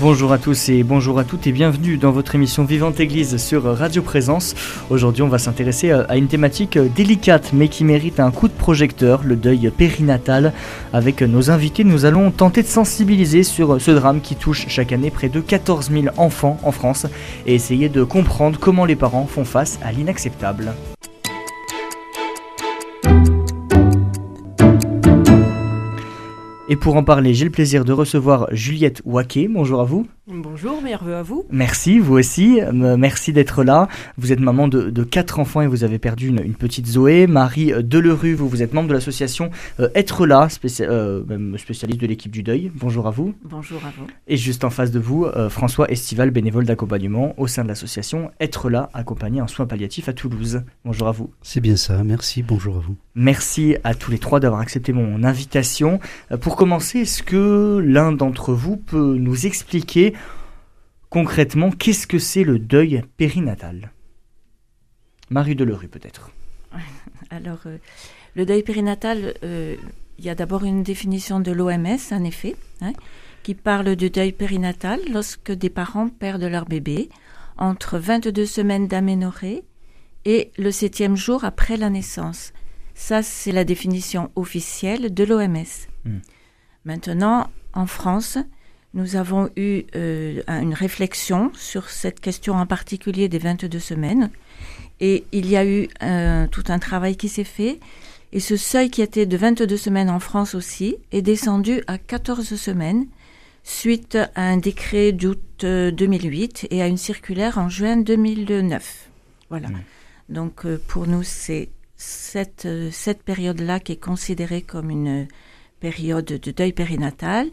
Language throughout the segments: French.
Bonjour à tous et bonjour à toutes et bienvenue dans votre émission Vivante Église sur Radio Présence. Aujourd'hui, on va s'intéresser à une thématique délicate mais qui mérite un coup de projecteur, le deuil périnatal. Avec nos invités, nous allons tenter de sensibiliser sur ce drame qui touche chaque année près de 14 000 enfants en France et essayer de comprendre comment les parents font face à l'inacceptable. Et pour en parler, j'ai le plaisir de recevoir Juliette Waquet. Bonjour à vous. Bonjour, meilleurs à vous. Merci, vous aussi. Merci d'être là. Vous êtes maman de, quatre enfants et vous avez perdu une, petite Zoé. Marie Delerue, vous, vous êtes membre de l'association euh, Être là, euh, spécialiste de l'équipe du deuil. Bonjour à vous. Bonjour à vous. Et juste en face de vous, euh, François Estival, bénévole d'accompagnement au sein de l'association Être là, accompagné en soins palliatifs à Toulouse. Bonjour à vous. C'est bien ça, merci, bonjour à vous. Merci à tous les trois d'avoir accepté mon invitation. Pour commencer, est-ce que l'un d'entre vous peut nous expliquer concrètement qu'est-ce que c'est le deuil périnatal? Marie Delerue peut-être. Alors, euh, le deuil périnatal, euh, il y a d'abord une définition de l'OMS, en effet, hein, qui parle du deuil périnatal lorsque des parents perdent leur bébé entre 22 semaines d'aménorrhée et le septième jour après la naissance. Ça, c'est la définition officielle de l'OMS. Hmm. Maintenant, en France, nous avons eu euh, une réflexion sur cette question en particulier des 22 semaines. Et il y a eu tout un travail qui s'est fait. Et ce seuil qui était de 22 semaines en France aussi est descendu à 14 semaines suite à un décret d'août 2008 euh, et à une circulaire en juin 2009. Voilà. Mmh. Donc euh, pour nous, c'est cette, cette période-là qui est considérée comme une période de deuil périnatal.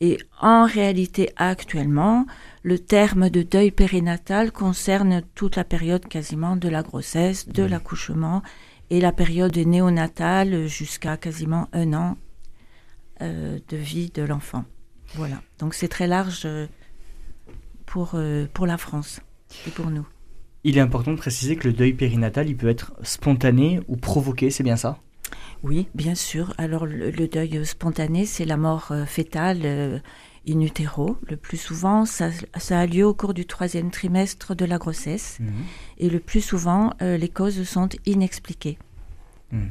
Et en réalité, actuellement, le terme de deuil périnatal concerne toute la période quasiment de la grossesse, de l'accouchement et la période néonatale jusqu'à quasiment un an euh, de vie de l'enfant. Voilà. Donc c'est très large euh, pour, euh, pour la France et pour nous. Il est important de préciser que le deuil périnatal, il peut être spontané ou provoqué, c'est bien ça? Oui, bien sûr. Alors le, deuil spontané, c'est la mort euh, fétale euh, in utero. Le plus souvent, ça, a lieu au cours du troisième trimestre de la grossesse. Mhm. Et le plus souvent, euh, les causes sont inexpliquées. Mhm.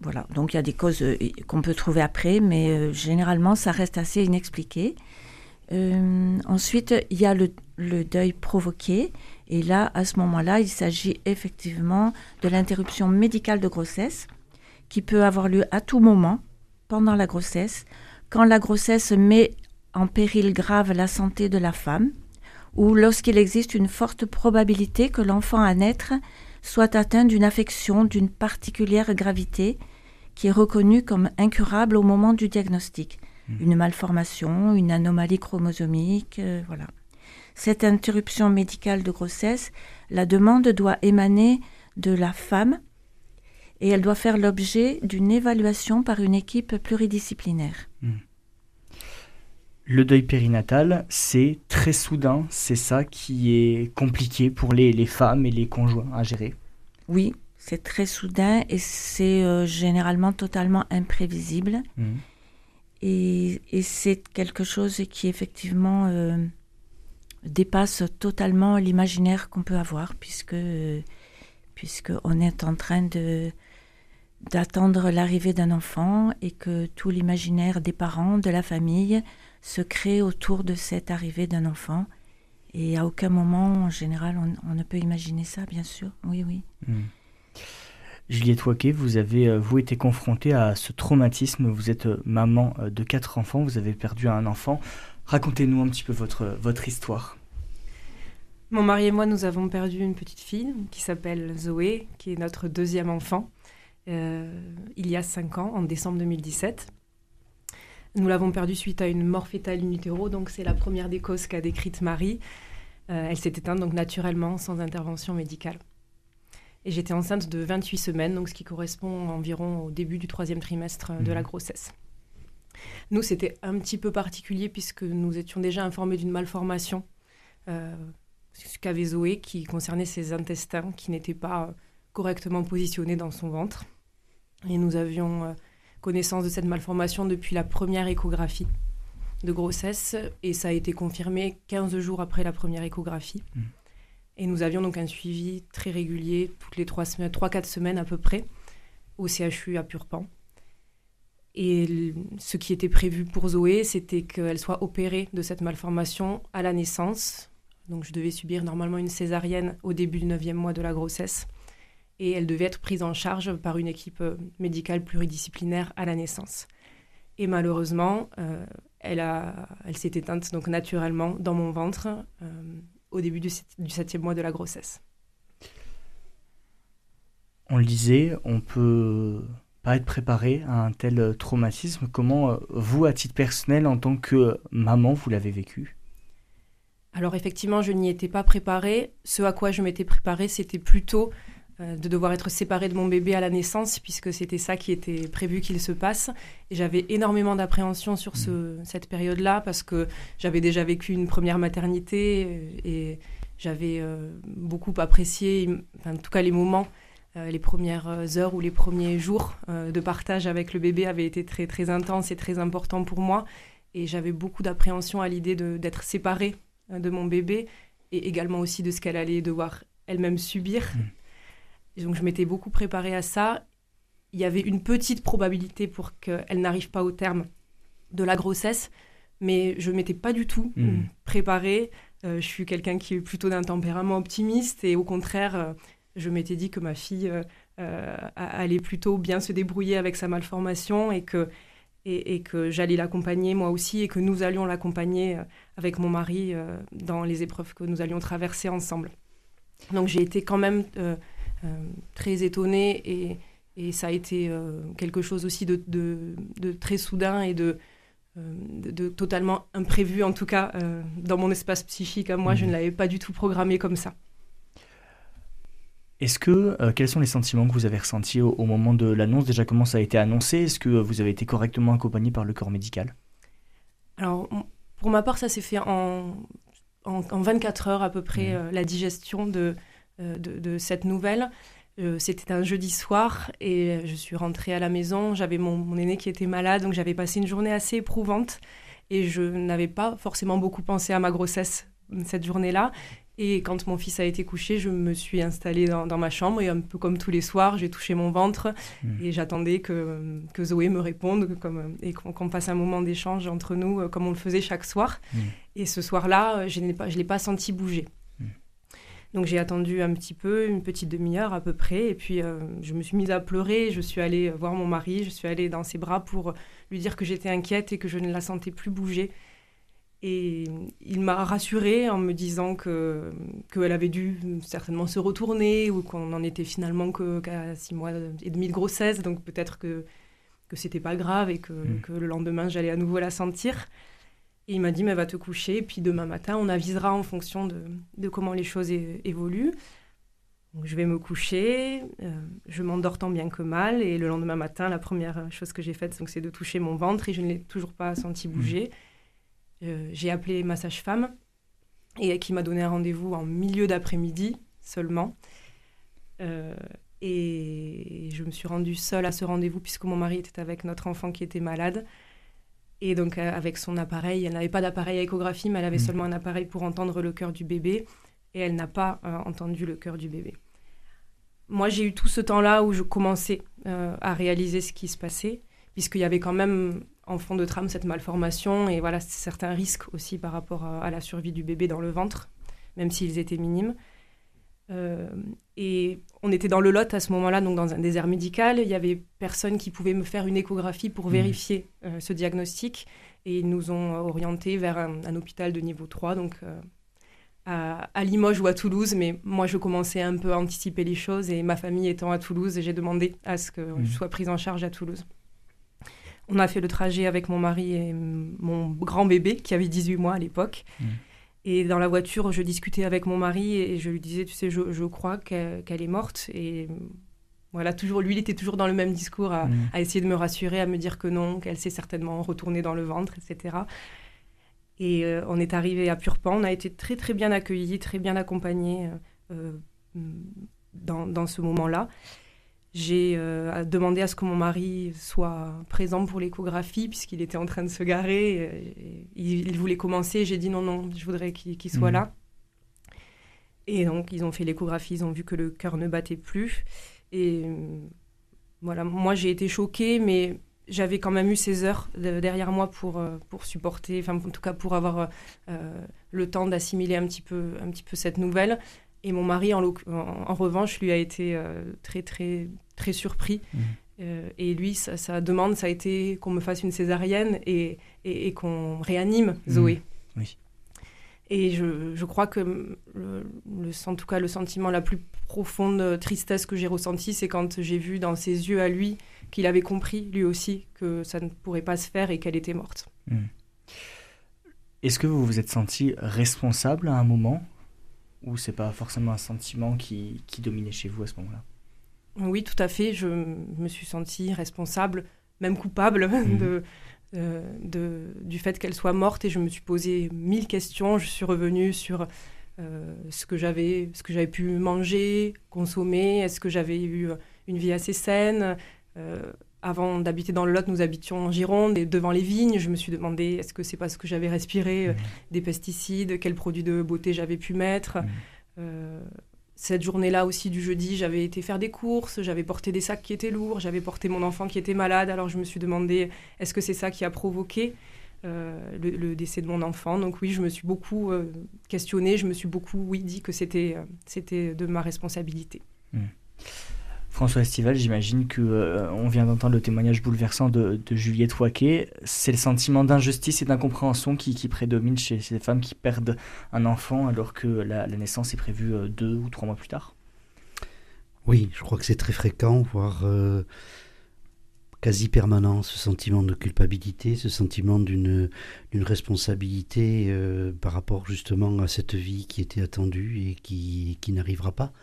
voilà, donc il y a des causes qu'on peut trouver après, mais généralement, ça reste assez inexpliqué. ensuite, il y a le deuil provoqué et là, à ce moment-là, il s'agit effectivement de l'interruption médicale de grossesse qui peut avoir lieu à tout moment pendant la grossesse, quand la grossesse met en péril grave la santé de la femme ou lorsqu'il existe une forte probabilité que l'enfant à naître soit atteint d'une affection d'une particulière gravité qui est reconnue comme incurable au moment du diagnostic. Mmh. Une malformation, une anomalie chromosomique, euh, voilà cette interruption médicale de grossesse, la demande doit émaner de la femme et elle doit faire l'objet d'une évaluation par une équipe pluridisciplinaire. Hmm. Le deuil périnatal, c'est très soudain, c'est ça qui est compliqué pour les, femmes et les conjoints à gérer? Oui, c'est très soudain et c'est euh, généralement totalement imprévisible. Hmm. Et, c'est quelque chose qui effectivement euh, dépasse totalement l'imaginaire qu'on peut avoir, puisque, puisque on est en train de d'attendre l'arrivée d'un enfant et que tout l'imaginaire des parents, de la famille, se crée autour de cette arrivée d'un enfant. Et à aucun moment, en général, on, ne peut imaginer ça, bien sûr. Oui, oui. Hmm. Juliette Waquet, vous avez euh, vous été confrontée à ce traumatisme. Vous êtes euh, maman euh, de quatre enfants, vous avez perdu un enfant. Racontez-nous un petit peu votre, votre histoire. Mon mari et moi, nous avons perdu une petite fille qui s'appelle Zoé, qui est notre deuxième enfant, euh, il y a cinq ans, en décembre 2017. Nous l'avons perdue suite à une mort fétale in utero, donc c'est la première des causes qu'a décrite Marie. Euh, elle s'est éteinte donc naturellement, sans intervention médicale. Et j'étais enceinte de 28 semaines, donc ce qui correspond environ au début du troisième trimestre de la mmh. grossesse. Nous, c'était un petit peu particulier puisque nous étions déjà informés d'une malformation euh, ce qu'avait Zoé qui concernait ses intestins qui n'étaient pas correctement positionnés dans son ventre. Et nous avions connaissance de cette malformation depuis la première échographie de grossesse et ça a été confirmé 15 jours après la première échographie. Mm. Et nous avions donc un suivi très régulier, toutes les 3-4 semaines à peu près, au CHU à Purpan. Et ce qui était prévu pour Zoé, c'était qu'elle soit opérée de cette malformation à la naissance. Donc je devais subir normalement une césarienne au début du 9e mois de la grossesse et elle devait être prise en charge par une équipe euh, médicale pluridisciplinaire à la naissance. Et malheureusement, euh, elle, elle s'est éteinte donc naturellement dans mon ventre euh, au début du, du, septième mois de la grossesse. On le disait, on peut pas être préparé à un tel traumatisme. Comment vous, à titre personnel, en tant que maman, vous l'avez vécu? Alors effectivement, je n'y étais pas préparée. Ce à quoi je m'étais préparée, c'était plutôt euh, de devoir être séparée de mon bébé à la naissance, puisque c'était ça qui était prévu qu'il se passe. Et j'avais énormément d'appréhension sur ce, mmh. cette période-là, parce que j'avais déjà vécu une première maternité euh, et j'avais euh, beaucoup apprécié, en tout cas les moments, les premières heures ou les premiers jours de partage avec le bébé avaient été très, très intenses et très importants pour moi. Et j'avais beaucoup d'appréhension à l'idée d'être séparée de mon bébé et également aussi de ce qu'elle allait devoir elle-même subir. Mmh donc je m'étais beaucoup préparée à ça. Il y avait une petite probabilité pour qu'elle n'arrive pas au terme de la grossesse, mais je m'étais pas du tout hmm. préparée. Euh, je suis quelqu'un qui est plutôt d'un tempérament optimiste et au contraire, euh, je m'étais dit que ma fille euh, allait plutôt bien se débrouiller avec sa malformation et que, et, et que j'allais l'accompagner moi aussi et que nous allions l'accompagner avec mon mari dans les épreuves que nous allions traverser ensemble. Donc j'ai été quand même euh, très étonnée et, et, ça a été euh, quelque chose aussi de, de, très soudain et de, euh, de, totalement imprévu, en tout cas dans mon espace psychique. Moi, je ne mhm. l'avais pas du tout programmé comme ça. Est-ce que quels sont les sentiments que vous avez ressentis au, moment de l'annonce? Déjà, comment ça a été annoncé? Est-ce que vous avez été correctement accompagné par le corps médical? Alors, pour ma part, ça s'est fait en, en, 24 heures à peu près, mhm. la digestion de, euh, de, cette nouvelle. Euh, c'était un jeudi soir et je suis rentrée à la maison. J'avais mon, aîné qui était malade, donc j'avais passé une journée assez éprouvante et je n'avais pas forcément beaucoup pensé à ma grossesse cette journée-là. Et quand mon fils a été couché, je me suis installée dans, ma chambre et un peu comme tous les soirs, j'ai touché mon ventre mmh. et j'attendais que, que, Zoé me réponde comme, et qu'on passe un moment d'échange entre nous euh, comme on le faisait chaque soir. Mmh. Et ce soir-là, je ne l'ai pas senti bouger. Donc j'ai attendu un petit peu, une petite demi-heure à peu près, et puis euh, je me suis mise à pleurer. Je suis allée voir mon mari, je suis allée dans ses bras pour lui dire que j'étais inquiète et que je ne la sentais plus bouger. Et il m'a rassurée en me disant que qu'elle avait dû certainement se retourner ou qu'on n'en était finalement qu'à six mois et demi de grossesse, donc peut-être que que c'était pas grave et que, mmh. que le lendemain j'allais à nouveau la sentir. Et il m'a dit, mais va te coucher, puis demain matin, on avisera en fonction de, de comment les choses évoluent. Donc, je vais me coucher, euh, je m'endors tant bien que mal, et le lendemain matin, la première chose que j'ai faite, c'est de toucher mon ventre, et je ne l'ai toujours pas senti bouger. Mmh. Euh, j'ai appelé ma sage-femme, et qui m'a donné un rendez-vous en milieu d'après-midi seulement. Euh, et je me suis rendue seule à ce rendez-vous, puisque mon mari était avec notre enfant qui était malade. Et donc, euh, avec son appareil, elle n'avait pas d'appareil à échographie, mais elle avait mm. seulement un appareil pour entendre le cœur du bébé. Et elle n'a pas euh, entendu le cœur du bébé. Moi, j'ai eu tout ce temps-là où je commençais à réaliser ce qui se passait, puisqu'il y avait quand même en fond de trame cette malformation et voilà certains risques aussi par rapport à la survie du bébé dans le ventre, même s'ils étaient minimes. Euh, et on était dans le Lot à ce moment-là, donc dans un désert médical. Il y avait personne qui pouvait me faire une échographie pour mmh. vérifier euh, ce diagnostic. Et ils nous ont orientés vers un, hôpital de niveau 3, donc euh, à, Limoges ou à Toulouse. Mais moi, je commençais un peu à anticiper les choses. Et ma famille étant à Toulouse, j'ai demandé à ce que mmh. je sois prise en charge à Toulouse. On a fait le trajet avec mon mari et mon grand bébé, qui avait 18 mois à l'époque. Mmh. Et dans la voiture, je discutais avec mon mari et je lui disais, tu sais, je, je crois qu'elle est morte. Et voilà, toujours, lui, il était toujours dans le même discours à, mm. à essayer de me rassurer, à me dire que non, qu'elle s'est certainement retournée dans le ventre, etc. Et on est arrivé à Purpan, on a été très très bien accueillis, très bien accompagnés dans, dans, ce moment-là. J'ai demandé à ce que mon mari soit présent pour l'échographie, puisqu'il était en train de se garer. il, voulait commencer. J'ai dit non, non, je voudrais qu'il soit mmh. là. Et donc, ils ont fait l'échographie, ils ont vu que le cœur ne battait plus. Et euh, voilà, moi, j'ai été choquée, mais j'avais quand même eu ces heures derrière moi pour, euh, pour supporter, enfin, en tout cas, pour avoir euh, le temps d'assimiler un, petit peu, un petit peu cette nouvelle. Et mon mari, en, en, revanche, lui a été très, très, très surpris. Mmh. et lui, sa, demande, ça a été qu'on me fasse une césarienne et, et, qu'on réanime mmh. Zoé. Oui. Et je, je crois que le, en tout cas le sentiment la plus profonde tristesse que j'ai ressenti, c'est quand j'ai vu dans ses yeux à lui qu'il avait compris lui aussi que ça ne pourrait pas se faire et qu'elle était morte. Hmm. Est-ce que vous vous êtes senti responsable à un moment ou c'est pas forcément un sentiment qui, qui dominait chez vous à ce moment-là Oui, tout à fait. Je me suis sentie responsable, même coupable de, euh, de, du fait qu'elle soit morte et je me suis posé mille questions. Je suis revenue sur euh, ce que j'avais ce que j'avais pu manger, consommer, est-ce que j'avais eu une vie assez saine. Euh, avant d'habiter dans le Lot, nous habitions en Gironde et devant les vignes. Je me suis demandé est-ce que c'est parce que j'avais respiré mmh. des pesticides, quels produits de beauté j'avais pu mettre. Mmh cette journée-là aussi du jeudi, j'avais été faire des courses, j'avais porté des sacs qui étaient lourds, j'avais porté mon enfant qui était malade. Alors je me suis demandé, est-ce que c'est ça qui a provoqué euh, le, décès de mon enfant? Donc oui, je me suis beaucoup euh, questionnée, je me suis beaucoup, oui, dit que c'était euh, c'était de ma responsabilité. Mmh. François Estival, j'imagine que euh, on vient d'entendre le témoignage bouleversant de, Juliette Waquet. C'est le sentiment d'injustice et d'incompréhension qui, prédomine chez ces femmes qui perdent un enfant alors que la, naissance est prévue euh, deux ou trois mois plus tard? Oui, je crois que c'est très fréquent, voire euh, quasi permanent, ce sentiment de culpabilité, ce sentiment d'une responsabilité par rapport justement à cette vie qui était attendue et qui, n'arrivera pas.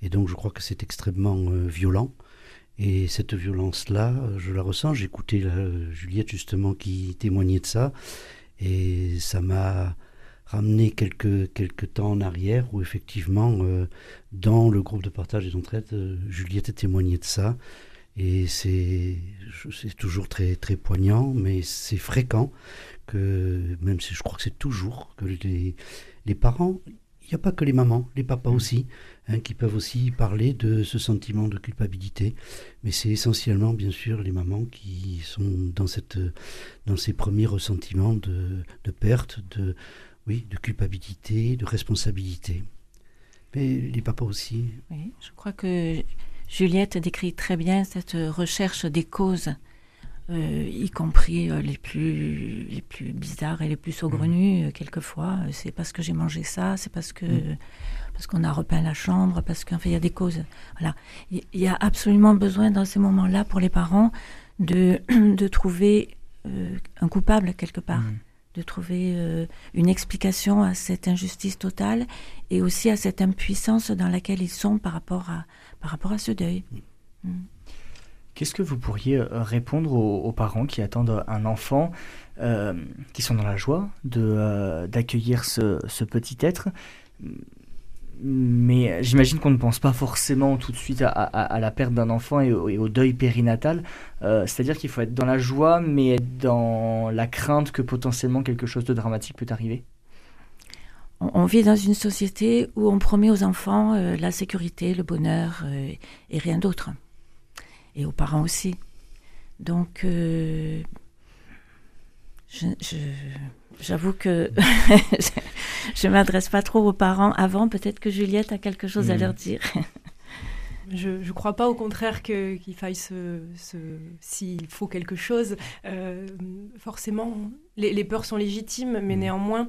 Et donc je crois que c'est extrêmement euh, violent. Et cette violence-là, je la ressens. J'ai écouté Juliette justement qui témoignait de ça. Et ça m'a ramené quelques, temps en arrière où effectivement, euh, dans le groupe de partage des entraides, euh, Juliette a témoigné de ça. Et c'est toujours très, très poignant, mais c'est fréquent que, même si je crois que c'est toujours, que les, les parents, il n'y a pas que les mamans, les papas mmh. aussi, Hein, qui peuvent aussi parler de ce sentiment de culpabilité. Mais c'est essentiellement, bien sûr, les mamans qui sont dans, cette, dans ces premiers ressentiments de, de perte, de, oui, de culpabilité, de responsabilité. Mais les papas aussi. Oui, je crois que Juliette décrit très bien cette recherche des causes. Euh, y compris euh, les plus les plus bizarres et les plus saugrenus mmh. euh, quelquefois c'est parce que j'ai mangé ça c'est parce que mmh parce qu'on a repeint la chambre, parce qu'en fait, il y a des causes. Voilà. Il y a absolument besoin dans ces moments-là pour les parents de, de trouver euh, un coupable quelque part, mmh. de trouver euh, une explication à cette injustice totale et aussi à cette impuissance dans laquelle ils sont par rapport à, par rapport à ce deuil. Mmh. Qu'est-ce que vous pourriez euh, répondre aux, parents qui attendent un enfant, qui sont dans la joie de d'accueillir ce, ce, petit être? Mais j'imagine qu'on ne pense pas forcément tout de suite à, la perte d'un enfant et au, deuil périnatal. Euh, c'est-à-dire qu'il faut être dans la joie, mais être dans la crainte que potentiellement quelque chose de dramatique peut arriver? On, vit dans une société où on promet aux enfants euh, la sécurité, le bonheur euh, et rien d'autre. Et aux parents aussi. Donc, je, J'avoue que je ne m'adresse pas trop aux parents avant. Peut-être que Juliette a quelque chose à mm. leur dire. Je ne crois pas au contraire qu'il faille se, s'il faut quelque chose. Euh, forcément, les, peurs sont légitimes, mais mm. néanmoins,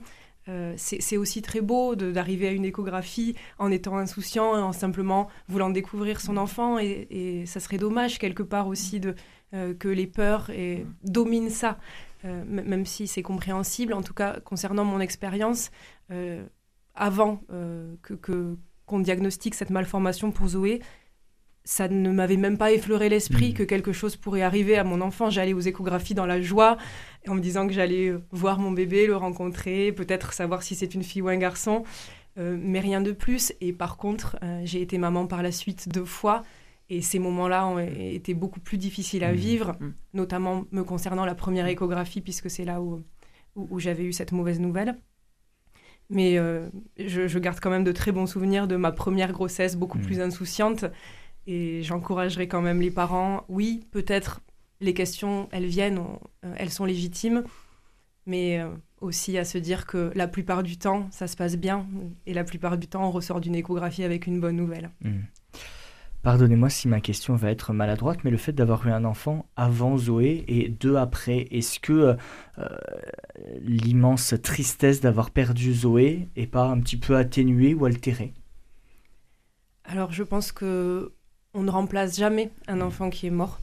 euh, c'est aussi très beau d'arriver à une échographie en étant insouciant, en simplement voulant découvrir son enfant. Et, ça serait dommage quelque part aussi de, euh, que les peurs et, dominent ça. Euh, même si c'est compréhensible. En tout cas, concernant mon expérience, avant euh, que qu'on diagnostique cette malformation pour Zoé, ça ne m'avait même pas effleuré l'esprit Mhm. que quelque chose pourrait arriver à mon enfant. J'allais aux échographies dans la joie, en me disant que j'allais euh, voir mon bébé, le rencontrer, peut-être savoir si c'est une fille ou un garçon, euh, mais rien de plus. Et par contre, euh, j'ai été maman par la suite deux fois, et ces moments-là ont été beaucoup plus difficiles à Mhm. vivre, Mhm. notamment me concernant la première échographie, puisque c'est là où, où, où j'avais eu cette mauvaise nouvelle. Mais euh, je, je garde quand même de très bons souvenirs de ma première grossesse, beaucoup plus insouciante. Et j'encouragerai quand même les parents. Oui, peut-être les questions, elles viennent, on- euh, elles sont légitimes, mais euh, aussi à se dire que la plupart du temps, ça se passe bien. Et la plupart du temps, on ressort d'une échographie avec une bonne nouvelle. Hmm. Pardonnez-moi si ma question va être maladroite, mais le fait d'avoir eu un enfant avant Zoé et deux après, est-ce que euh, l'immense tristesse d'avoir perdu Zoé est pas un petit peu atténuée ou altérée? Alors je pense que on ne remplace jamais un enfant qui est mort.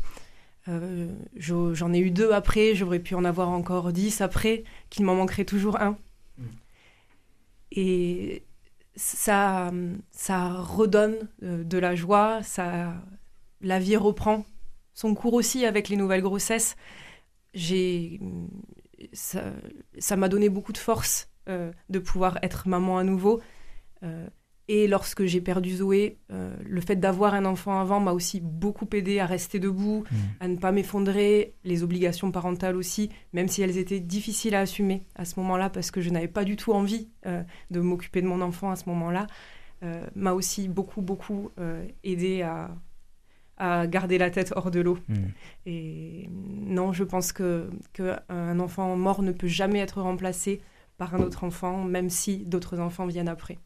Euh, je- J'en ai eu deux après, j'aurais pu en avoir encore dix après, qu'il m'en manquerait toujours un. Mm. Et ça, ça redonne euh, de la joie, ça, la vie reprend son cours aussi avec les nouvelles grossesses. J'ai, ça ça m'a donné beaucoup de force euh, de pouvoir être maman à nouveau. Euh, et lorsque j'ai perdu Zoé, euh, le fait d'avoir un enfant avant m'a aussi beaucoup aidé à rester debout, à ne pas m'effondrer, les obligations parentales aussi, même si elles étaient difficiles à assumer à ce moment-là, parce que je n'avais pas du tout envie euh, de m'occuper de mon enfant à ce moment-là, euh, m'a aussi beaucoup, beaucoup aidé à, à garder la tête hors de l'eau. Hmm. Et non, je pense que qu'un enfant mort ne peut jamais être remplacé par un autre enfant, même si d'autres enfants viennent après.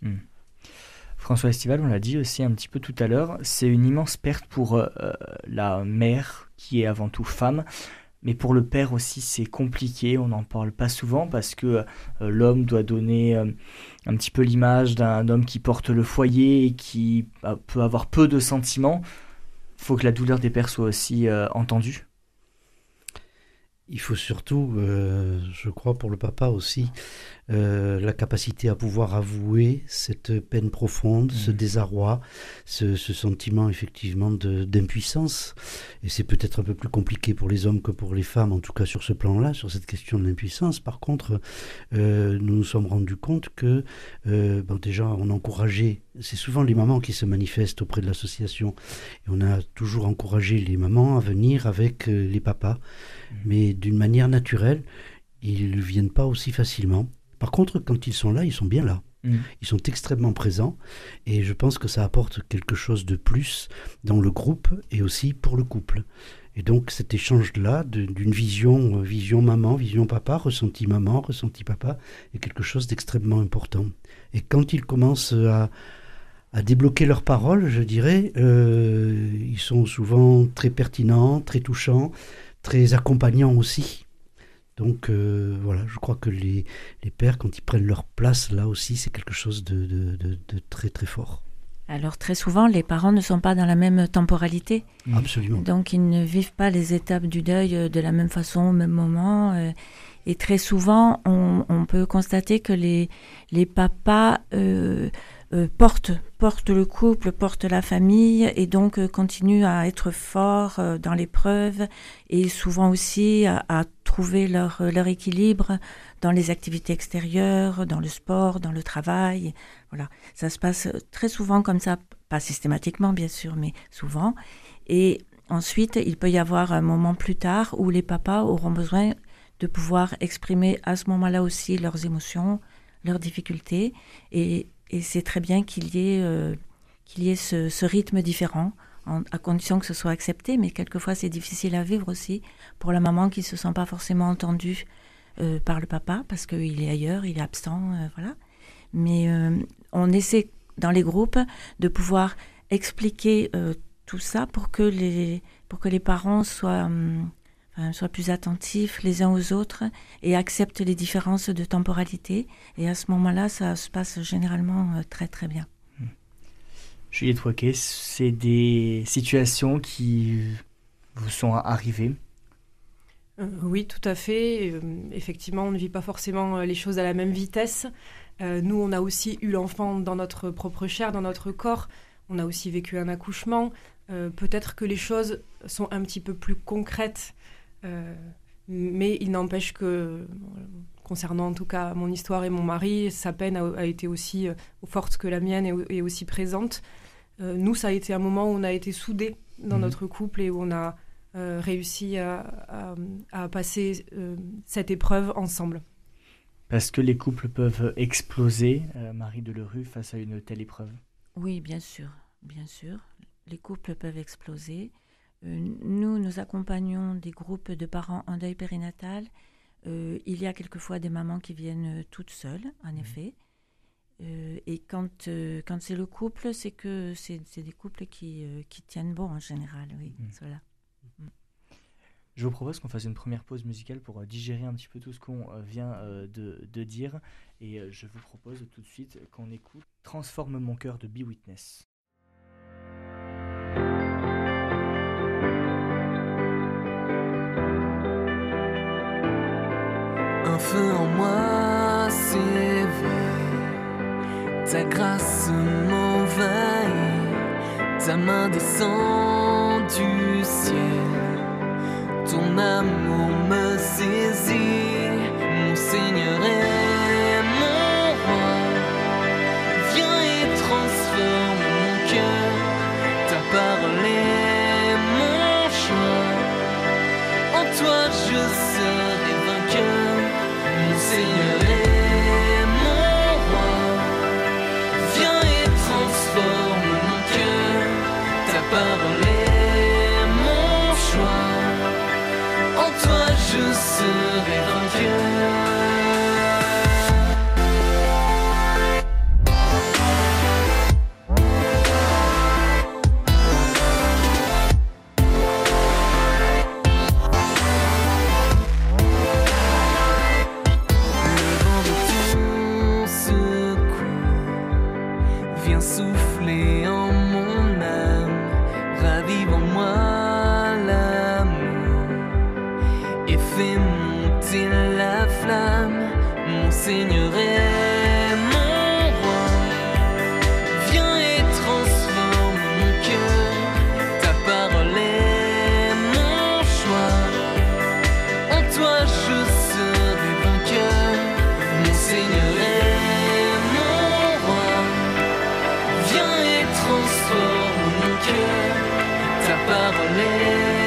François Estival, on l'a dit aussi un petit peu tout à l'heure, c'est une immense perte pour euh, la mère qui est avant tout femme. Mais pour le père aussi, c'est compliqué, on n'en parle pas souvent parce que euh, l'homme doit donner euh, un petit peu l'image d'un homme qui porte le foyer et qui euh, peut avoir peu de sentiments. faut que la douleur des pères soit aussi entendue. Il faut surtout, je crois pour le papa aussi, euh, la capacité à pouvoir avouer cette peine profonde, ce Mhm. désarroi, ce, ce sentiment effectivement d'impuissance. Et c'est peut-être un peu plus compliqué pour les hommes que pour les femmes, en tout cas sur ce plan-là, sur cette question de l'impuissance. Par contre, euh, nous nous sommes rendus compte que, euh, bon, déjà, on encourageait, c'est souvent les mamans qui se manifestent auprès de l'association, et on a toujours encouragé les mamans à venir avec euh, les papas, mais d'une manière naturelle, ils ne viennent pas aussi facilement. Par contre, quand ils sont là, ils sont bien là. Mm. Ils sont extrêmement présents et je pense que ça apporte quelque chose de plus dans le groupe et aussi pour le couple. Et donc cet échange-là d'une vision, euh, vision maman, vision papa, ressenti maman, ressenti papa, est quelque chose d'extrêmement important. Et quand ils commencent à, à débloquer leurs paroles, je dirais, euh, ils sont souvent très pertinents, très touchants, très accompagnants aussi. Donc euh, voilà, je crois que les, les pères, quand ils prennent leur place, là aussi, c'est quelque chose de, de- de- de très très fort. Alors très souvent, les parents ne sont pas dans la même temporalité, Mm. Absolument. donc ils ne vivent pas les étapes du deuil euh, de la même façon au même moment. euh, Et très souvent, on, on peut constater que les, les papas euh, euh, portent, portent le couple, portent la famille et donc euh, continuent à être forts euh, dans l'épreuve et souvent aussi à, à trouver leur, euh, leur équilibre dans les activités extérieures, dans le sport, dans le travail. Voilà, ça se passe très souvent comme ça, pas systématiquement bien sûr, mais souvent. Et ensuite, il peut y avoir un moment plus tard où les papas auront besoin de pouvoir exprimer à ce moment-là aussi leurs émotions, leurs difficultés. Et, et c'est très bien qu'il y ait, euh, qu'il y ait ce, ce rythme différent, en- à condition que ce soit accepté. Mais quelquefois, c'est difficile à vivre aussi pour la maman qui ne se sent pas forcément entendue euh, par le papa parce qu'il est ailleurs, il est absent, euh, voilà. Mais euh, on essaie dans les groupes de pouvoir expliquer euh, tout ça pour que les, pour que les parents soient, hum, soient plus attentifs les uns aux autres et acceptent les différences de temporalité. Et à ce moment-là, ça se passe généralement euh, très très bien. Juliette Waquet, c'est des situations qui vous sont arrivées. Euh, oui, tout à fait. Euh, effectivement, on ne vit pas forcément euh, les choses à la même vitesse. Nous, on a aussi eu l'enfant dans notre propre chair, dans notre corps. on a aussi vécu un accouchement. Peut-être que les choses sont un petit peu plus concrètes, mais il n'empêche que, concernant en tout cas mon histoire et mon mari, sa peine a, été aussi forte que la mienne et, aussi présente. Nous, ça a été un moment où on a été soudés dans mmh. notre couple et où on a réussi à, passer cette épreuve ensemble. Parce que les couples peuvent exploser, euh, Marie Delerue, face à une telle épreuve Oui, bien sûr, bien sûr. Les couples peuvent exploser. Euh, nous, nous accompagnons des groupes de parents en deuil périnatal. Euh, il y a quelquefois des mamans qui viennent toutes seules, en mmh. effet. Et quand, quand c'est le couple, c'est que c'est des couples qui, qui, tiennent bon en général, oui. Mmh. Voilà. Je vous propose qu'on fasse une première pause musicale pour euh, digérer un petit peu tout ce qu'on euh, vient euh, de, dire. Et je vous propose tout de suite qu'on écoute Transforme mon cœur de Be Witness. Ta grâce m'envahit, ta main descend du ciel. Ton amour me saisit, mon Seigneur est parler.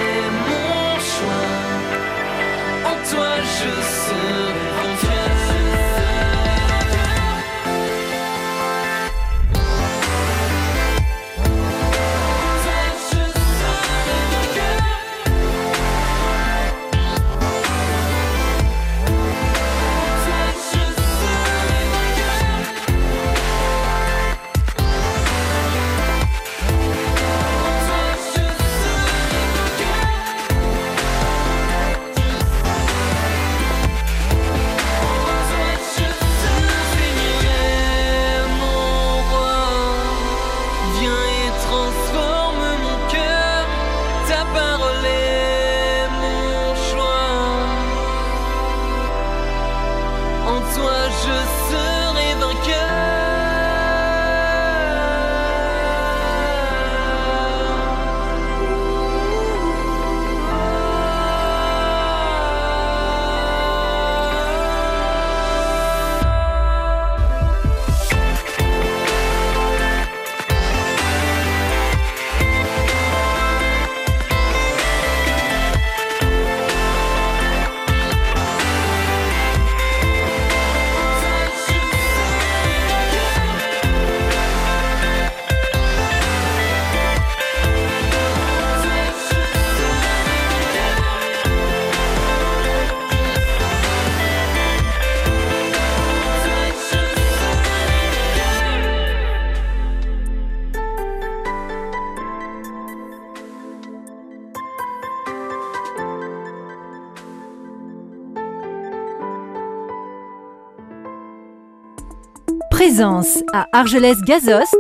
Présence à Argelès-Gazost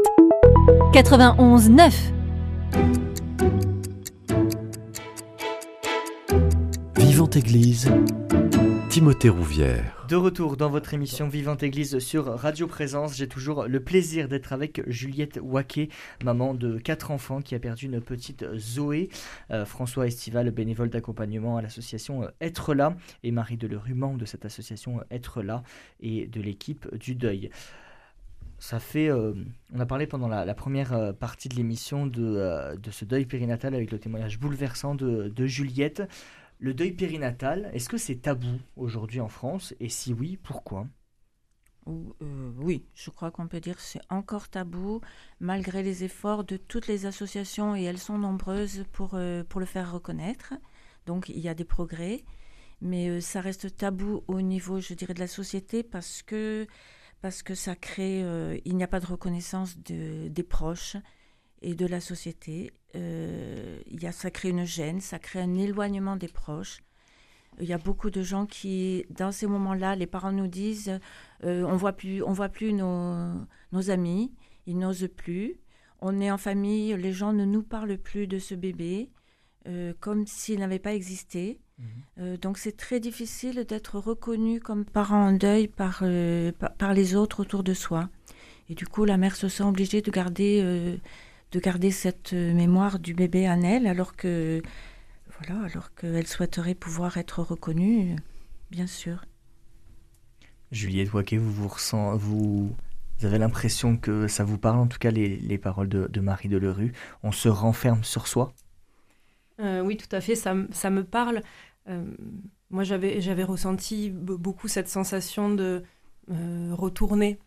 91 9. Vivante Église, Timothée Rouvière. De retour dans votre émission Vivante Église sur Radio Présence, j'ai toujours le plaisir d'être avec Juliette Waquet, maman de quatre enfants qui a perdu une petite Zoé, euh, François Estival, bénévole d'accompagnement à l'association euh, Être là, et Marie Delerue, membre de cette association euh, Être là et de l'équipe du deuil. Ça fait, on a parlé pendant la, première partie de l'émission de, de, ce deuil périnatal avec le témoignage bouleversant de, Juliette. Le deuil périnatal, est-ce que c'est tabou aujourd'hui en France? Et si oui, pourquoi? Euh, oui, je crois qu'on peut dire que c'est encore tabou, malgré les efforts de toutes les associations, et elles sont nombreuses pour, euh, pour le faire reconnaître. Donc il y a des progrès, mais euh, ça reste tabou au niveau, je dirais, de la société parce que, parce que ça crée, il n'y a pas de reconnaissance de, des proches et de la société. Euh, y a, ça crée une gêne, ça crée un éloignement des proches. Il y a beaucoup de gens qui, dans ces moments-là, les parents nous disent euh, on voit plus, on voit plus nos, nos amis, ils n'osent plus. On est en famille, les gens ne nous parlent plus de ce bébé, euh, comme s'il n'avait pas existé. Euh, donc c'est très difficile d'être reconnu comme parent en deuil par, par, par, les autres autour de soi. Et du coup, la mère se sent obligée de garder de garder cette euh, mémoire du bébé en elle, alors que voilà, alors qu'elle souhaiterait pouvoir être reconnue, bien sûr. Juliette Waquet, vous vous ressent, vous, avez l'impression que ça vous parle, en tout cas les, les paroles de, de Marie Delerue? On se renferme sur soi? Euh, oui, tout à fait, ça, ça me parle. Euh, moi, j'avais, j'avais ressenti beaucoup cette sensation de retourner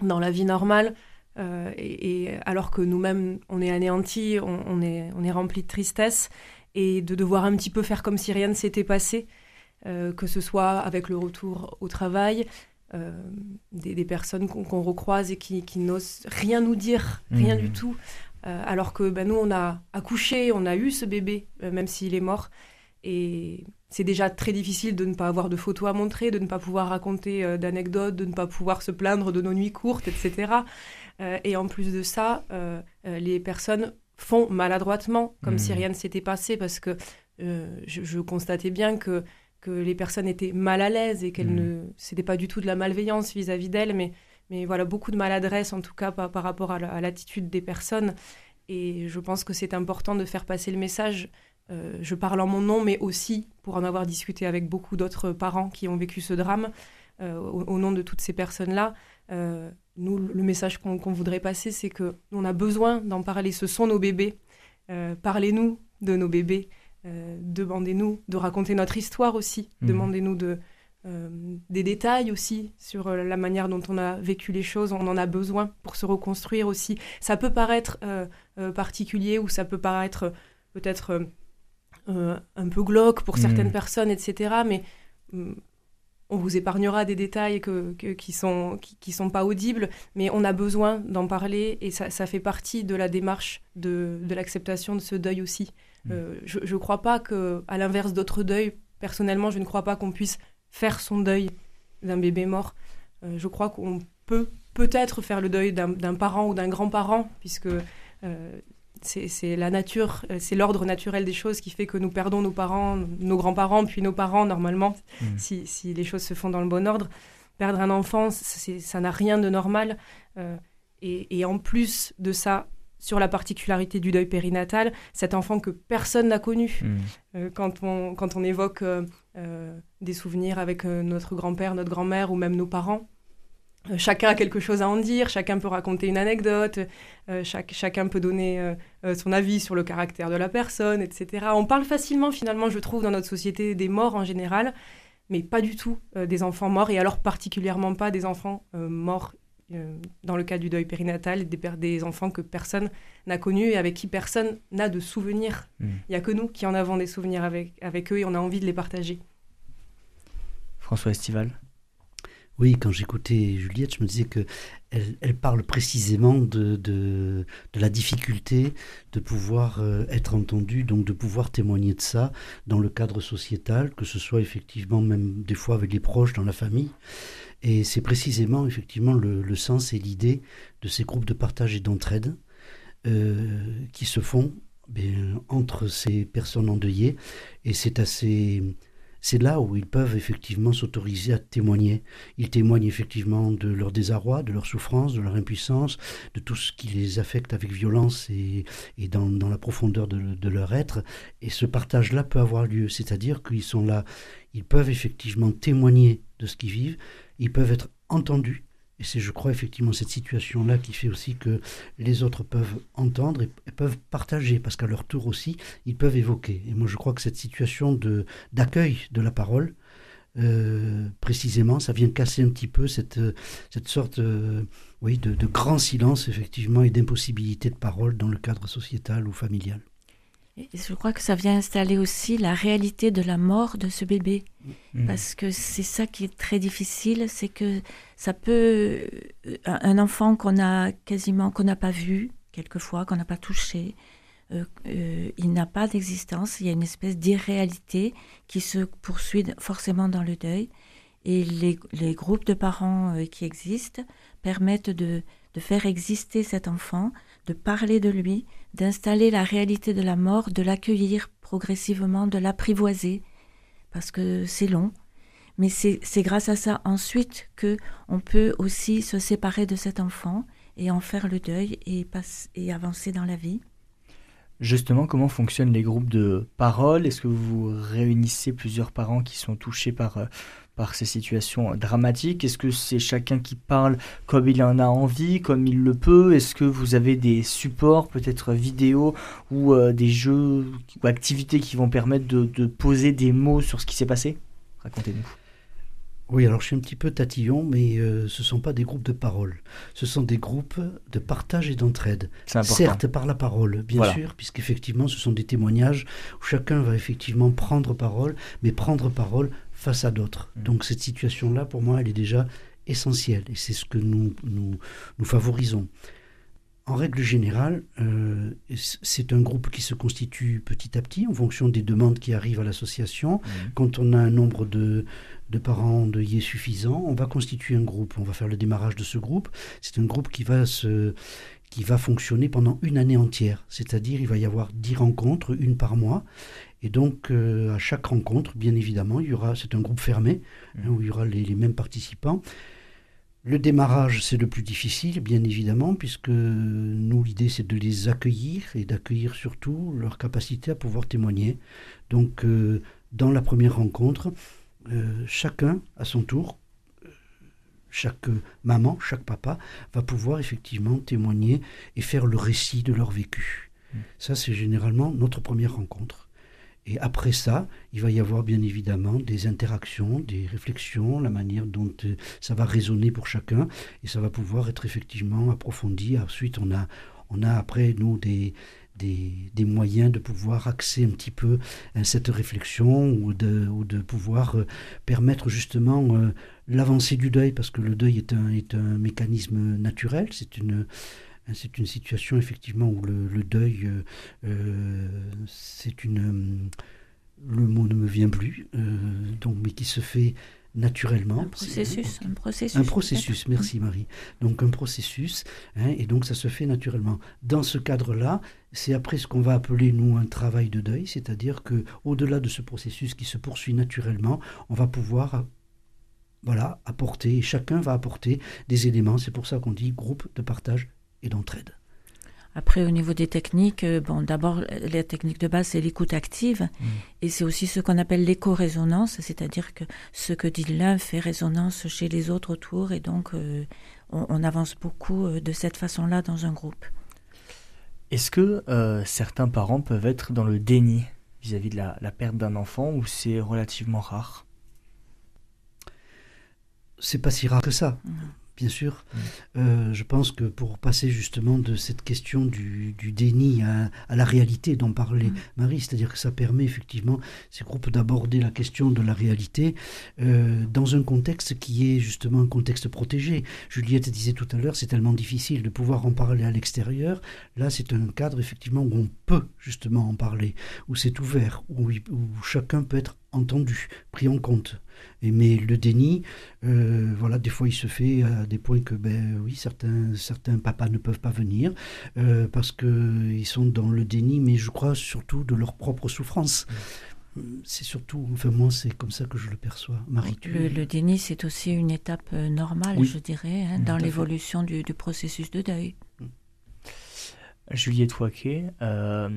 dans la vie normale, euh, et, alors que nous-mêmes, on est anéantis, on, est, on est rempli de tristesse, et de devoir un petit peu faire comme si rien ne s'était passé, euh, que ce soit avec le retour au travail, euh, des, personnes qu'on recroise et qui, n'osent rien nous dire, rien du mmh. tout, alors que ben, nous, on a accouché, on a eu ce bébé, même s'il est mort, et c'est déjà très difficile de ne pas avoir de photos à montrer, de ne pas pouvoir raconter d'anecdotes, de ne pas pouvoir se plaindre de nos nuits courtes, etc. Euh, et en plus de ça, euh, euh, les personnes font maladroitement, comme si mmh. rien ne s'était passé, parce que je, constatais bien que, que les personnes étaient mal à l'aise et qu'elles mmh. ne, c'était pas du tout de la malveillance vis-à-vis d'elles, mais, mais voilà, beaucoup de maladresse en tout cas par, par rapport à l'attitude des personnes. Et je pense que c'est important de faire passer le message. Je parle en mon nom, mais aussi pour en avoir discuté avec beaucoup d'autres parents qui ont vécu ce drame, au, nom de toutes ces personnes-là nous, le message qu'on voudrait passer, c'est que on a besoin d'en parler. Ce sont nos bébés. Euh, parlez-nous de nos bébés. Euh, demandez-nous de raconter notre histoire aussi. Mhm. Demandez-nous de, euh, des détails aussi sur la manière dont on a vécu les choses. On en a besoin pour se reconstruire aussi. Ça peut paraître particulier ou ça peut paraître peut-être un peu glauque pour certaines mhm. personnes, etc. Mais mm, on vous épargnera des détails que, qui sont qui, sont pas audibles, mais on a besoin d'en parler et ça, fait partie de la démarche de, l'acceptation de ce deuil aussi. Mmh. Euh, je ne crois pas que, à l'inverse d'autres deuils, personnellement, je ne crois pas qu'on puisse faire son deuil d'un bébé mort. Euh, je crois qu'on peut peut-être faire le deuil d'un parent ou d'un grand-parent, puisque euh, c'est la nature, euh, c'est l'ordre naturel des choses qui fait que nous perdons nos parents, nos grands-parents, puis nos parents normalement, mmh. si, les choses se font dans le bon ordre. Perdre un enfant, ça n'a rien de normal. Euh, et, en plus de ça, sur la particularité du deuil périnatal, cet enfant que personne n'a connu. Mmh. Euh, quand, on, quand on évoque des souvenirs avec notre grand-père, notre grand-mère ou même nos parents, chacun a quelque chose à en dire, chacun peut raconter une anecdote, euh, chacun peut donner euh, son avis sur le caractère de la personne, etc. On parle facilement, finalement, je trouve, dans notre société des morts en général, mais pas du tout des enfants morts, et alors particulièrement pas des enfants morts dans le cas du deuil périnatal, des, des enfants que personne n'a connus et avec qui personne n'a de souvenirs. Hmm. Il n'y a que nous qui en avons des souvenirs avec, avec eux et on a envie de les partager. François Estival oui, quand j'écoutais Juliette, je me disais que elle, parle précisément de, la difficulté de pouvoir euh, être entendue, donc de pouvoir témoigner de ça dans le cadre sociétal, que ce soit effectivement même des fois avec les proches dans la famille. Et c'est précisément effectivement le, sens et l'idée de ces groupes de partage et d'entraide euh, qui se font ben, entre ces personnes endeuillées. Et c'est assez c'est là où ils peuvent effectivement s'autoriser à témoigner. Ils témoignent effectivement de leur désarroi, de leur souffrance, de leur impuissance, de tout ce qui les affecte avec violence et, dans, la profondeur de, leur être. Et ce partage-là peut avoir lieu, c'est-à-dire qu'ils sont là, ils peuvent effectivement témoigner de ce qu'ils vivent, ils peuvent être entendus, et c'est, je crois, effectivement cette situation-là qui fait aussi que les autres peuvent entendre et, peuvent partager, parce qu'à leur tour aussi, ils peuvent évoquer. Et moi, je crois que cette situation de, d'accueil de la parole, euh, précisément, ça vient casser un petit peu cette, sorte euh, oui, de grand silence, effectivement, et d'impossibilité de parole dans le cadre sociétal ou familial. Et je crois que ça vient installer aussi la réalité de la mort de ce bébé. Mm. Parce que c'est ça qui est très difficile, c'est que ça peut. Euh, un enfant qu'on a quasiment, qu'on n'a pas vu, quelquefois, qu'on n'a pas touché, euh, euh, il n'a pas d'existence. Il y a une espèce d'irréalité qui se poursuit forcément dans le deuil. Et les, les groupes de parents qui existent permettent de, de faire exister cet enfant, de parler de lui, d'installer la réalité de la mort, de l'accueillir progressivement, de l'apprivoiser, parce que c'est long. Mais c'est grâce à ça ensuite que on peut aussi se séparer de cet enfant et en faire le deuil et, et avancer dans la vie. Justement, comment fonctionnent les groupes de parole? Est-ce que vous réunissez plusieurs parents qui sont touchés par euh, par ces situations dramatiques? Est-ce que c'est chacun qui parle comme il en a envie, comme il le peut? Est-ce que vous avez des supports, peut-être vidéo ou euh, des jeux ou activités qui vont permettre de, poser des mots sur ce qui s'est passé? Racontez-nous. Oui, alors je suis un petit peu tatillon, mais euh, ce ne sont pas des groupes de parole. Ce sont des groupes de partage et d'entraide. Certes, par la parole, bien sûr, puisqu'effectivement, ce sont des témoignages où chacun va effectivement prendre parole, mais prendre parole face à d'autres. Mm. Donc cette situation-là, pour moi, elle est déjà essentielle et c'est ce que nous, nous, nous, favorisons. En règle générale, euh, c'est un groupe qui se constitue petit à petit en fonction des demandes qui arrivent à l'association. Mm. Quand on a un nombre de, de parents endeuillés suffisant, on va constituer un groupe. On va faire le démarrage de ce groupe. C'est un groupe qui va se qui va fonctionner pendant une année entière. C'est-à-dire, il va y avoir dix rencontres, une par mois, et donc, euh, à chaque rencontre, bien évidemment, il y aura, c'est un groupe fermé, hein, où il y aura les, mêmes participants. Le démarrage, c'est le plus difficile, bien évidemment, puisque nous, l'idée, c'est de les accueillir et d'accueillir surtout leur capacité à pouvoir témoigner. Donc, euh, dans la première rencontre, euh, chacun, à son tour, chaque maman, chaque papa, va pouvoir effectivement témoigner et faire le récit de leur vécu. Mmh. Ça, c'est généralement notre première rencontre. Et après ça, il va y avoir bien évidemment des interactions, des réflexions, la manière dont euh, ça va résonner pour chacun, et ça va pouvoir être effectivement approfondi. Ensuite, on a, on a après, nous, des, des, moyens de pouvoir axer un petit peu à cette réflexion ou de, ou de pouvoir euh, permettre justement l'avancée du deuil, parce que le deuil est un, est un mécanisme naturel, c'est une Hein, c'est une situation effectivement où le, deuil, euh, euh, c'est une, euh, le mot ne me vient plus, donc mais qui se fait naturellement. Un processus, un processus. Un processus, merci Marie. Donc un processus, hein, et donc ça se fait naturellement. Dans ce cadre-là, c'est après ce qu'on va appeler nous un travail de deuil, c'est-à-dire que au-delà de ce processus qui se poursuit naturellement, on va pouvoir voilà, apporter, chacun va apporter des éléments. C'est pour ça qu'on dit groupe de partage et d'entraide. Après, au niveau des techniques, euh, bon, d'abord, la technique de base, c'est l'écoute active. Mm. Et c'est aussi ce qu'on appelle l'écho-résonance, c'est-à-dire que ce que dit l'un fait résonance chez les autres autour. Et donc, euh, on, avance beaucoup euh, de cette façon-là dans un groupe. Est-ce que certains parents peuvent être dans le déni vis-à-vis de la, perte d'un enfant ou c'est relativement rare? C'est pas si rare que ça bien sûr. Mm. Euh, je pense que pour passer justement de cette question du, déni à, la réalité dont parlait mm. Marie, c'est-à-dire que ça permet effectivement ces groupes d'aborder la question de la réalité euh, dans un contexte qui est justement un contexte protégé. Juliette disait tout à l'heure, c'est tellement difficile de pouvoir en parler à l'extérieur. Là, c'est un cadre effectivement où on peut justement en parler, où c'est ouvert, où, où chacun peut être entendu, pris en compte. Et, mais le déni, euh, voilà, des fois il se fait à des points que, ben oui, certains, certains papas ne peuvent pas venir euh, parce qu'ils sont dans le déni, mais je crois surtout de leur propre souffrance. C'est surtout, enfin moi, c'est comme ça que je le perçois. Marie, tu- Le, le déni, c'est aussi une étape euh, normale, Oui. je dirais, hein, dans l'évolution du, du processus de deuil. Juliette Waquet, euh,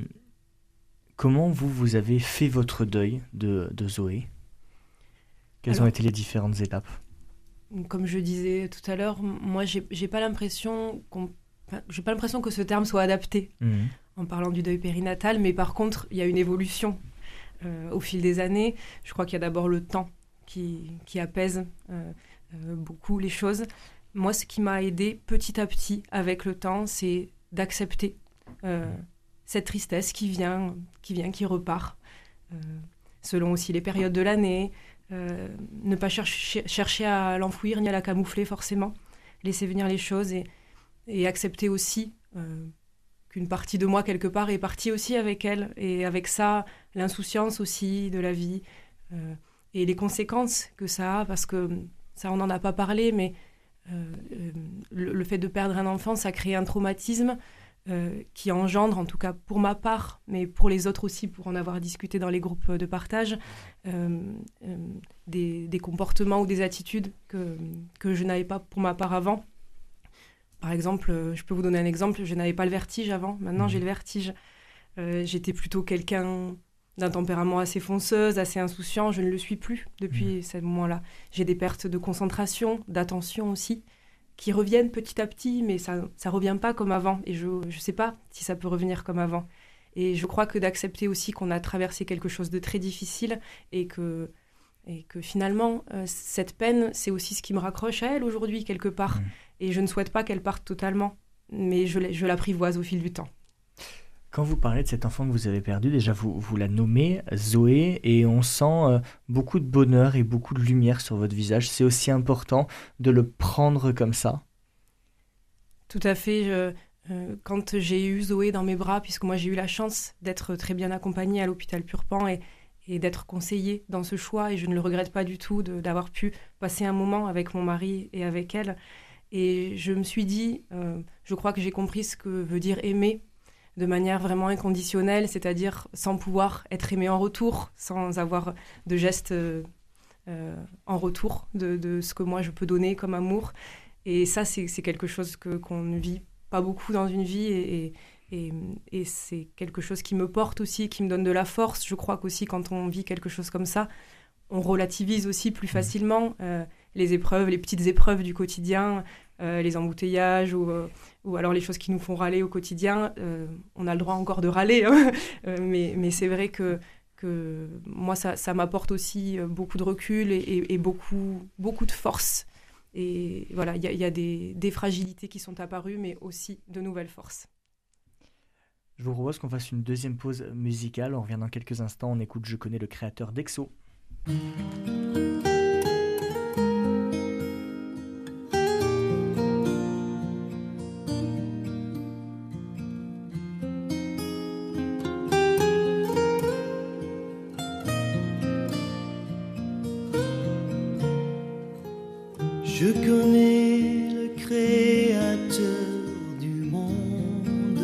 comment vous, vous avez fait votre deuil de, de Zoé? Quelles ont été les différentes étapes? Comme je disais tout à l'heure, moi, j'ai pas l'impression qu'on. enfin, j'ai pas l'impression que ce terme soit adapté Mhm. en parlant du deuil périnatal, mais par contre, il y a une évolution euh, au fil des années. Je crois qu'il y a d'abord le temps qui, qui apaise euh, euh, beaucoup les choses. Moi, ce qui m'a aidé petit à petit avec le temps, c'est d'accepter euh, cette tristesse qui vient, qui vient, qui repart, euh, selon aussi les périodes de l'année. Euh, ne pas chercher, à l'enfouir ni à la camoufler forcément. Laisser venir les choses et, accepter aussi euh, qu'une partie de moi quelque part est partie aussi avec elle et avec ça l'insouciance aussi de la vie et les conséquences que ça a parce que ça on n'en a pas parlé mais le fait de perdre un enfant ça crée un traumatisme euh, qui engendre en tout cas pour ma part mais pour les autres aussi pour en avoir discuté dans les groupes de partage euh, euh, des, des comportements ou des attitudes que, que je n'avais pas pour ma part avant par exemple, je peux vous donner un exemple, je n'avais pas le vertige avant, maintenant j'ai le vertige. J'étais plutôt quelqu'un d'un tempérament assez fonceuse, assez insouciant, je ne le suis plus depuis ce moment-là. J'ai des pertes de concentration, d'attention aussi, qui reviennent petit à petit, mais ça ne revient pas comme avant, et je ne sais pas si ça peut revenir comme avant. Et je crois que d'accepter aussi qu'on a traversé quelque chose de très difficile et que, et que finalement, euh, cette peine, c'est aussi ce qui me raccroche à elle aujourd'hui, quelque part. Mhm. Et je ne souhaite pas qu'elle parte totalement, mais je l'apprivoise au fil du temps. Quand vous parlez de cet enfant que vous avez perdu, déjà vous, vous la nommez Zoé et on sent euh, beaucoup de bonheur et beaucoup de lumière sur votre visage. C'est aussi important de le prendre comme ça? Tout à fait. euh, quand j'ai eu Zoé dans mes bras, puisque moi j'ai eu la chance d'être très bien accompagnée à l'hôpital Purpan et, d'être conseillée dans ce choix, et je ne le regrette pas du tout d'avoir pu passer un moment avec mon mari et avec elle. Et je me suis dit, euh, je crois que j'ai compris ce que veut dire aimer de manière vraiment inconditionnelle, c'est-à-dire sans pouvoir être aimé en retour, sans avoir de gestes euh, euh, en retour de, de ce que moi je peux donner comme amour. Et ça, c'est quelque chose qu'on ne vit pas beaucoup dans une vie et, et- et- et c'est quelque chose qui me porte aussi, qui me donne de la force. Je crois qu'aussi quand on vit quelque chose comme ça, on relativise aussi plus facilement euh, les épreuves, les petites épreuves du quotidien, euh, les embouteillages ou, euh, ou alors les choses qui nous font râler au quotidien. Euh, on a le droit encore de râler, hein. Mais, mais c'est vrai que, que moi, ça, ça m'apporte aussi beaucoup de recul et, beaucoup, beaucoup de force. Et voilà, il y a, y a des, des fragilités qui sont apparues, mais aussi de nouvelles forces. Je vous propose qu'on fasse une deuxième pause musicale. On revient dans quelques instants. On écoute Je connais le créateur d'Exo. Je connais le créateur du monde,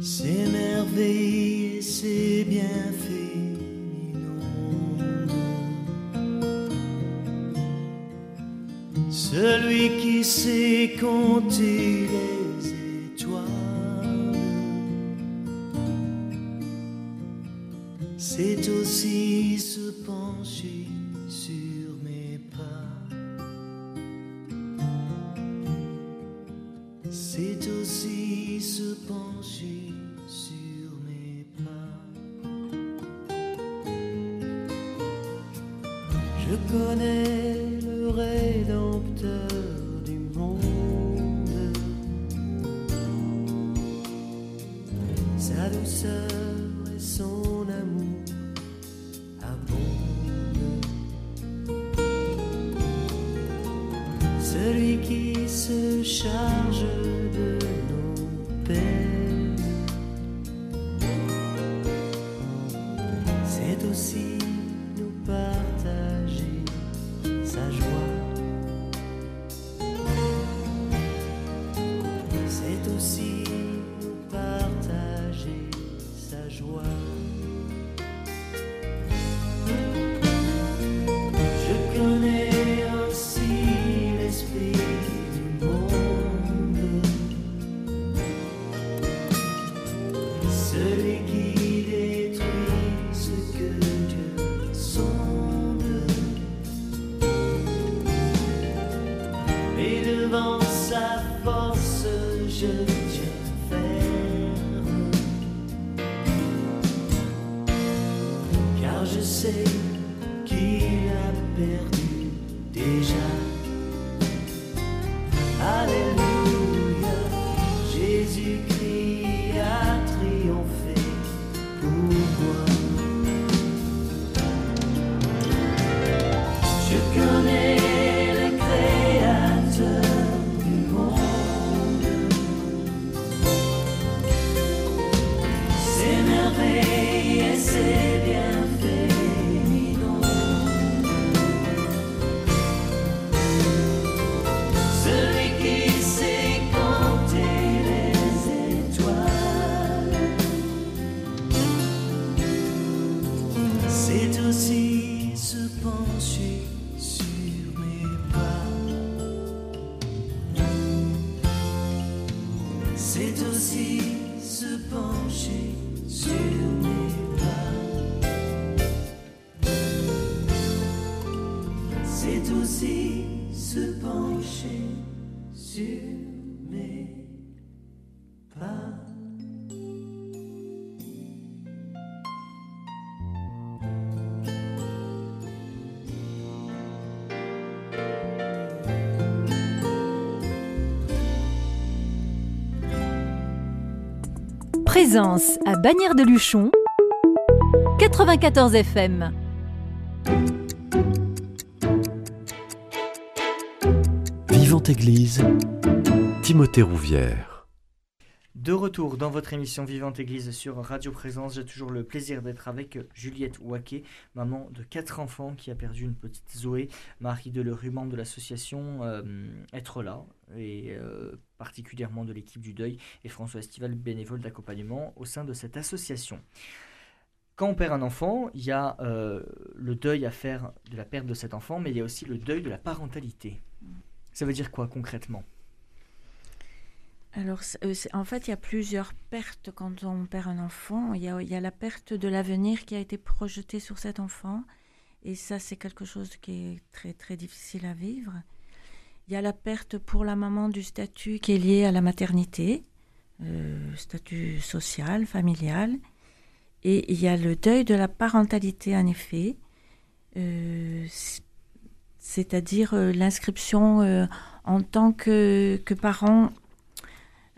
ses merveilles et ses bienfaits. Celui qui sait compter les étoiles, c'est aussi se pencher je Présence à Bagnères de Luchon, 94 FM. Vivante Église, Timothée Rouvière. De retour dans votre émission Vivante Église sur Radio Présence, j'ai toujours le plaisir d'être avec Juliette Waquet, maman de quatre enfants qui a perdu une petite Zoé, Marie Delerue, membre de l'association euh, Être là, et euh, particulièrement de l'équipe du deuil, et François Estival, bénévole d'accompagnement au sein de cette association. Quand on perd un enfant, il y a euh, le deuil à faire de la perte de cet enfant, mais il y a aussi le deuil de la parentalité. Ça veut dire quoi concrètement? Alors, euh, en fait, il y a plusieurs pertes quand on perd un enfant. Il y a, il y a la perte de l'avenir qui a été projetée sur cet enfant. Et ça, c'est quelque chose qui est très, très difficile à vivre. Il y a la perte pour la maman du statut qui est lié à la maternité, euh, statut social, familial. Et il y a le deuil de la parentalité, en effet. Euh, c'est-à-dire euh, l'inscription en tant que, que parent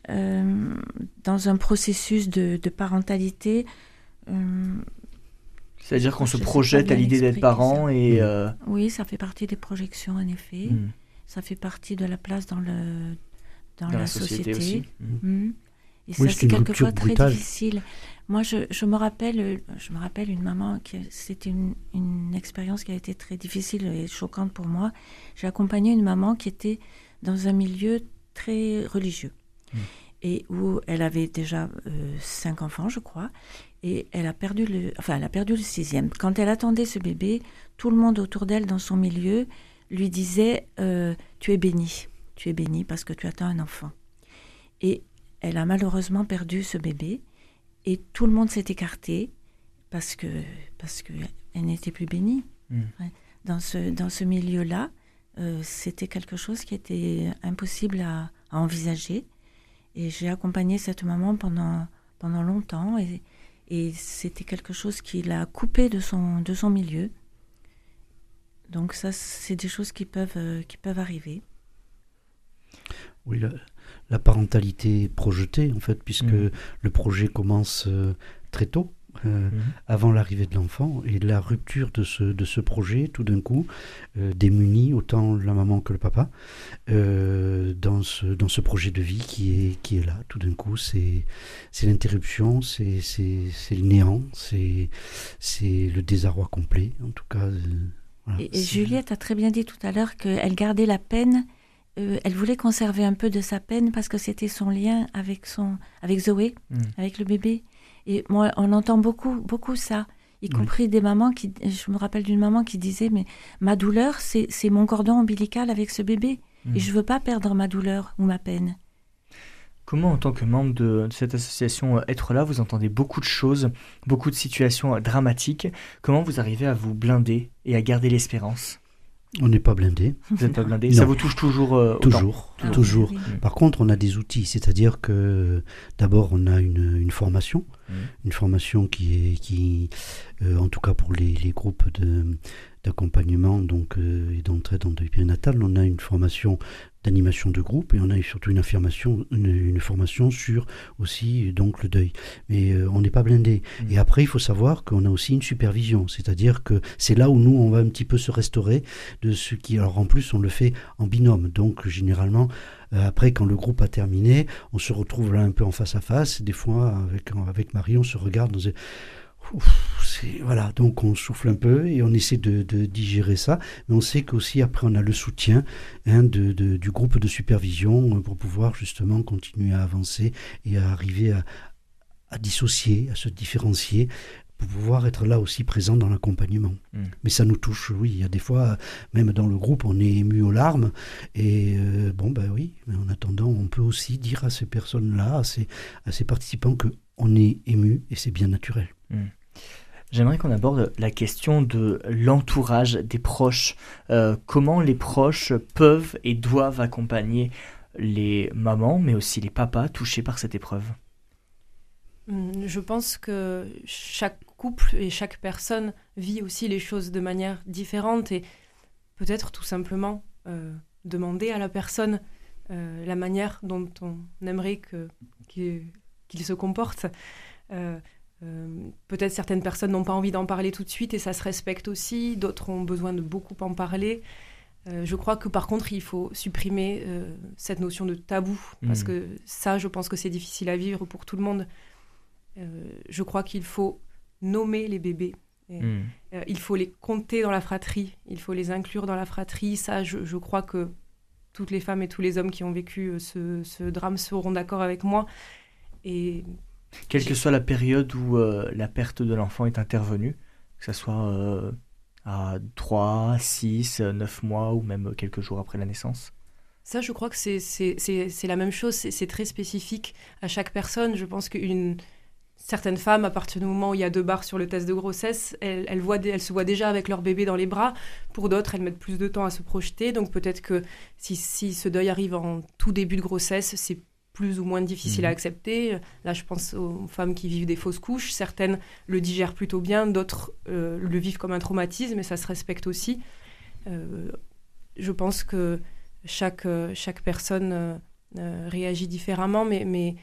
dans un processus de, de parentalité. C'est-à-dire qu'on se projette à l'idée d'être parent et... Mm. oui, ça fait partie des projections, en effet. mm, Ça fait partie de la place dans, le, dans, dans la, la société, aussi. Mm. Mm. Et Oui, ça, c'est quelquefois très brutale. difficile. Moi, je, je me rappelle, je me rappelle une maman qui, c'était une, une expérience qui a été très difficile et choquante pour moi. J'ai accompagné une maman qui était dans un milieu très religieux Mm. et où elle avait déjà euh, cinq enfants, je crois, et elle a perdu le, enfin, elle a perdu le sixième. Quand elle attendait ce bébé, tout le monde autour d'elle dans son milieu lui disait euh, Tu es bénie, tu es bénie parce que tu attends un enfant. Et elle a malheureusement perdu ce bébé et tout le monde s'est écarté parce que parce que elle n'était plus bénie. Mm. Ouais. Dans ce dans ce milieu-là, euh, c'était quelque chose qui était impossible à, à envisager. Et j'ai accompagné cette maman pendant pendant longtemps et et c'était quelque chose qui l'a coupée de son de son milieu. Donc ça, c'est des choses qui peuvent euh, qui peuvent arriver. Oui, la, la parentalité projetée, en fait, puisque Mhm. le projet commence euh, très tôt, euh, Mhm. avant l'arrivée de l'enfant, et la rupture de ce, de ce projet, tout d'un coup, euh, démunit autant la maman que le papa euh, dans, ce, dans ce projet de vie qui est, qui est là. Tout d'un coup, c'est c'est l'interruption, c'est c'est- c'est le néant, c'est c'est le désarroi complet, en tout cas. Voilà, Et, Juliette a très bien dit tout à l'heure qu'elle gardait la peine. euh, elle voulait conserver un peu de sa peine parce que c'était son lien avec son, avec Zoé, Mm. avec le bébé. Et moi, on entend beaucoup, beaucoup ça, y Oui. compris des mamans qui. Je me rappelle d'une maman qui disait mais ma douleur, c'est c'est mon cordon ombilical avec ce bébé, et je veux pas perdre ma douleur ou ma peine. Comment, en tant que membre de, de cette association euh, Être là, vous entendez beaucoup de choses, beaucoup de situations euh, dramatiques. Comment vous arrivez à vous blinder et à garder l'espérance? On n'est pas blindé. Vous n'êtes pas blindé? Non. Ça vous touche toujours euh, Toujours, Ah toujours. oui. Par contre, on a des outils, c'est-à-dire que d'abord, on a une, une formation, Une formation qui est, qui, euh, en tout cas pour les, les groupes de- d'accompagnement donc euh, et d'entraide en deuil périnatal, on a une formation d'animation de groupe et on a surtout une affirmation, une, une formation sur aussi donc le deuil. Mais euh, on n'est pas blindé. Mhm. Et après, il faut savoir qu'on a aussi une supervision, c'est-à-dire que c'est là où nous on va un petit peu se restaurer de ce qui, alors en plus, on le fait en binôme. Donc généralement, après, quand le groupe a terminé, on se retrouve là un peu en face à face. Des fois, avec, avec Marie, on se regarde, on se voilà, donc on souffle un peu et on essaie de, digérer ça. Mais on sait qu'aussi, après, on a le soutien hein, du groupe de supervision euh, pour pouvoir justement continuer à avancer et à arriver à dissocier, à se différencier pour pouvoir être là aussi présent dans l'accompagnement. Mm. Mais ça nous touche, oui. Il y a des fois, même dans le groupe, on est ému aux larmes. Et euh, bon, ben oui, mais en attendant, on peut aussi dire à ces personnes-là, à ces, à ces participants, que on est ému et c'est bien naturel. J'aimerais qu'on aborde la question de l'entourage des proches. Euh, comment les proches peuvent et doivent accompagner les mamans, mais aussi les papas touchés par cette épreuve? Hum, Je pense que chaque couple et chaque personne vit aussi les choses de manière différente et peut-être tout simplement euh, demander à la personne euh, la manière dont on aimerait que- qu'il se comporte. Euh, peut-être certaines personnes n'ont pas envie d'en parler tout de suite et ça se respecte aussi, d'autres ont besoin de beaucoup en parler. Euh, je crois que par contre, il faut supprimer euh, cette notion de tabou, parce Mhm. que ça, je pense que c'est difficile à vivre pour tout le monde. Euh, je crois qu'il faut nommer les bébés. Et, Hmm. euh, il faut les compter dans la fratrie, il faut les inclure dans la fratrie. Ça, je, je crois que toutes les femmes et tous les hommes qui ont vécu euh, ce, ce drame seront d'accord avec moi. Et Quelle que soit la période où euh, la perte de l'enfant est intervenue, que ce soit euh, à 3, 6, 9 mois ou même quelques jours après la naissance. ça, je crois que c'est- la même chose, c'est très spécifique à chaque personne. Je pense qu'une certaine femme, à partir du moment où il y a deux barres sur le test de grossesse, elles, elles voient, elles se voient déjà avec leur bébé dans les bras. Pour d'autres, elles mettent plus de temps à se projeter. Donc peut-être que si, si ce deuil arrive en tout début de grossesse, c'est plus ou moins difficile à Mhm. accepter. Là, je pense aux femmes qui vivent des fausses couches. Certaines le digèrent plutôt bien, d'autres euh, le vivent comme un traumatisme, et ça se respecte aussi. Euh, je pense que chaque, euh, chaque personne euh, réagit différemment, mais, mais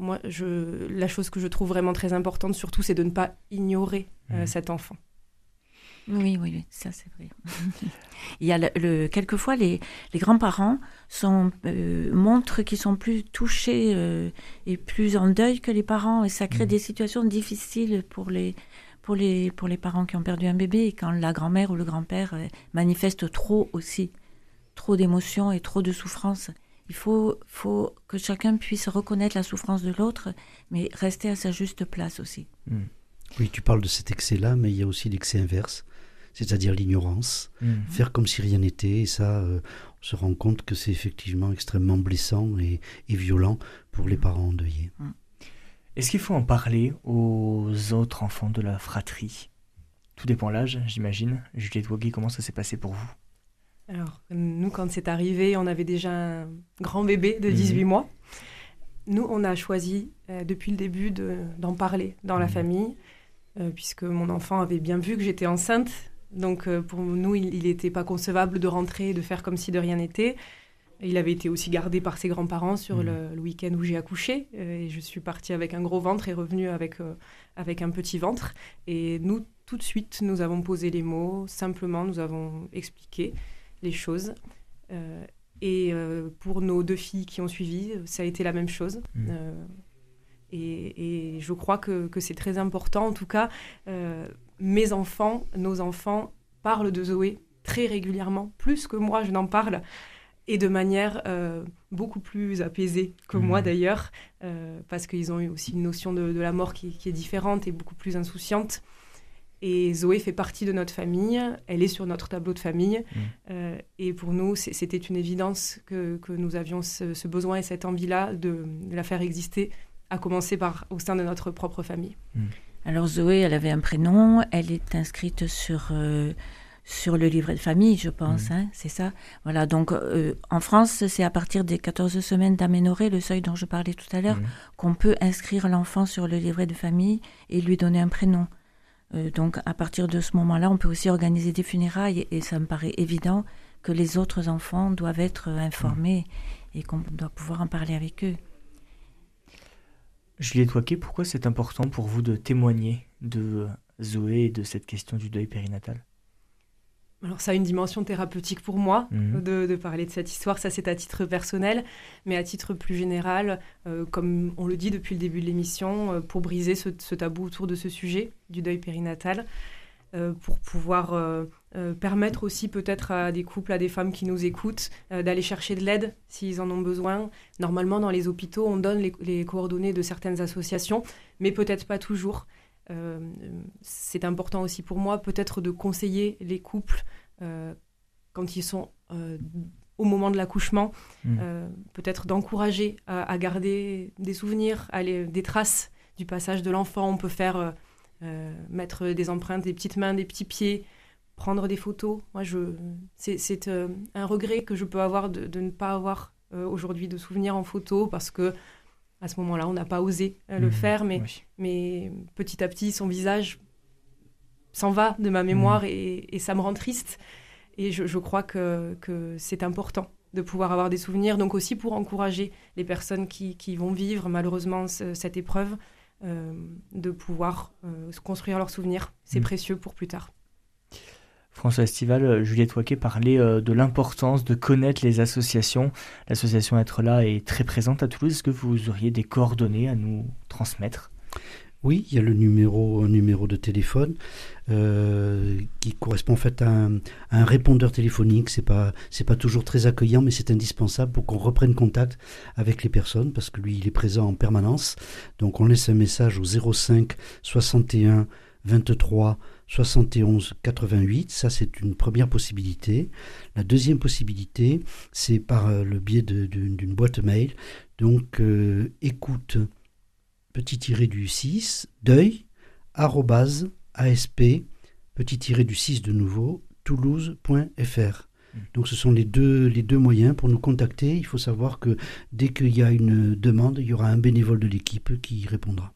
moi, je, la chose que je trouve vraiment très importante, surtout, c'est de ne pas ignorer euh, Mhm. cet enfant. Oui, oui, oui, ça c'est vrai. Il y a le, le- quelquefois les, les grands-parents sont euh, montrent qu'ils sont plus touchés euh, et plus en deuil que les parents et ça crée Mhm. des situations difficiles pour les pour les pour les parents qui ont perdu un bébé et quand la grand-mère ou le grand-père manifeste trop aussi trop d'émotions et trop de souffrance. Il faut faut que chacun puisse reconnaître la souffrance de l'autre mais rester à sa juste place aussi. Oui, tu parles de cet excès-là, mais il y a aussi l'excès inverse, c'est-à-dire l'ignorance. Hmm. faire comme si rien n'était, et ça, euh, on se rend compte que c'est effectivement extrêmement blessant et, et violent pour les parents endeuillés. Est-ce qu'il faut en parler aux autres enfants de la fratrie? Tout dépend l'âge, j'imagine. Juliette Woggy, comment ça s'est passé pour vous? Alors, nous, quand c'est arrivé, on avait déjà un grand bébé de Mhm. 18 mois. Nous, on a choisi euh, depuis le début de- d'en parler dans la Mhm. famille, euh, puisque mon enfant avait bien vu que j'étais enceinte. Donc, euh, pour nous, il n'était pas concevable de rentrer et de faire comme si de rien n'était. Il avait été aussi gardé par ses grands-parents sur Mhm. le, le week-end où j'ai accouché. et je suis partie avec un gros ventre et revenue avec, avec un petit ventre. Et nous, tout de suite, nous avons posé les mots. Simplement, nous avons expliqué les choses. Euh, et euh, pour nos deux filles qui ont suivi, ça a été la même chose. Mhm. Euh, et, et je crois que, que c'est très important. En tout cas, euh, mes enfants, nos enfants parlent de Zoé très régulièrement, plus que moi je n'en parle, et de manière euh, beaucoup plus apaisée que Mhm. moi d'ailleurs, euh, parce qu'ils ont eu aussi une notion de, de la mort qui, qui est différente et beaucoup plus insouciante. Et Zoé fait partie de notre famille, elle est sur notre tableau de famille. Mhm. Euh, et pour nous, c'était une évidence que, que nous avions ce, ce besoin et cette envie-là de, de la faire exister, à commencer par au sein de notre propre famille. Alors Zoé, elle avait un prénom, elle est inscrite sur, euh, sur le livret de famille, je pense, hein, c'est ça? Voilà, donc euh, en France, c'est à partir des 14 semaines d'aménorrhée, le seuil dont je parlais tout à l'heure, qu'on peut inscrire l'enfant sur le livret de famille et lui donner un prénom. Euh, donc à partir de ce moment-là, on peut aussi organiser des funérailles et, ça me paraît évident que les autres enfants doivent être euh, informés et qu'on doit pouvoir en parler avec eux. Juliette Waquet, pourquoi c'est important pour vous de témoigner de Zoé et de cette question du deuil périnatal? Alors ça a une dimension thérapeutique pour moi Mhm. de, de parler de cette histoire, ça c'est à titre personnel, mais à titre plus général, euh, comme on le dit depuis le début de l'émission, euh, pour briser ce, ce tabou autour de ce sujet du deuil périnatal, euh, pour pouvoir permettre aussi peut-être à des couples, à des femmes qui nous écoutent, d'aller chercher de l'aide s'ils en ont besoin. Normalement dans les hôpitaux, on donne les, les coordonnées de certaines associations, mais peut-être pas toujours. Euh, c'est important aussi pour moi peut-être de conseiller les couples euh, quand ils sont euh, au moment de l'accouchement, euh, peut-être d'encourager à, à garder des souvenirs, à les- des traces du passage de l'enfant. On peut faire euh, mettre des empreintes, des petites mains, des petits pieds, prendre des photos. Moi, je, c'est, euh, un regret que je peux avoir de, de ne pas avoir aujourd'hui de souvenirs en photo parce que à ce moment-là, on n'a pas osé euh, le Mhm. faire, mais Oui. mais petit à petit, son visage s'en va de ma mémoire et, et ça me rend triste. Et je, je crois que, que c'est important de pouvoir avoir des souvenirs, donc aussi pour encourager les personnes qui, qui vont vivre malheureusement ce- cette épreuve, euh, de pouvoir euh, construire leurs souvenirs. C'est Mm. précieux pour plus tard. François Estival, euh, Juliette Waquet parlait euh, de l'importance de connaître les associations. L'association Être là est très présente à Toulouse. Est-ce que vous auriez des coordonnées à nous transmettre? Oui, il y a le numéro, un numéro de téléphone euh, qui correspond en fait à un, répondeur téléphonique. C'est pas, pas toujours très accueillant, mais c'est indispensable pour qu'on reprenne contact avec les personnes parce que lui, il est présent en permanence. Donc, on laisse un message au 05 61 23 71 88. Ça, c'est une première possibilité. La deuxième possibilité, c'est par euh, le biais d'une d'une boîte mail. Donc, euh, écoute petit tiré du 6, deuil, arrobase, asp, petit tiré du 6 de nouveau, toulouse.fr. Donc ce sont les deux, les deux moyens pour nous contacter. Il faut savoir que dès qu'il y a une demande, il y aura un bénévole de l'équipe qui y répondra.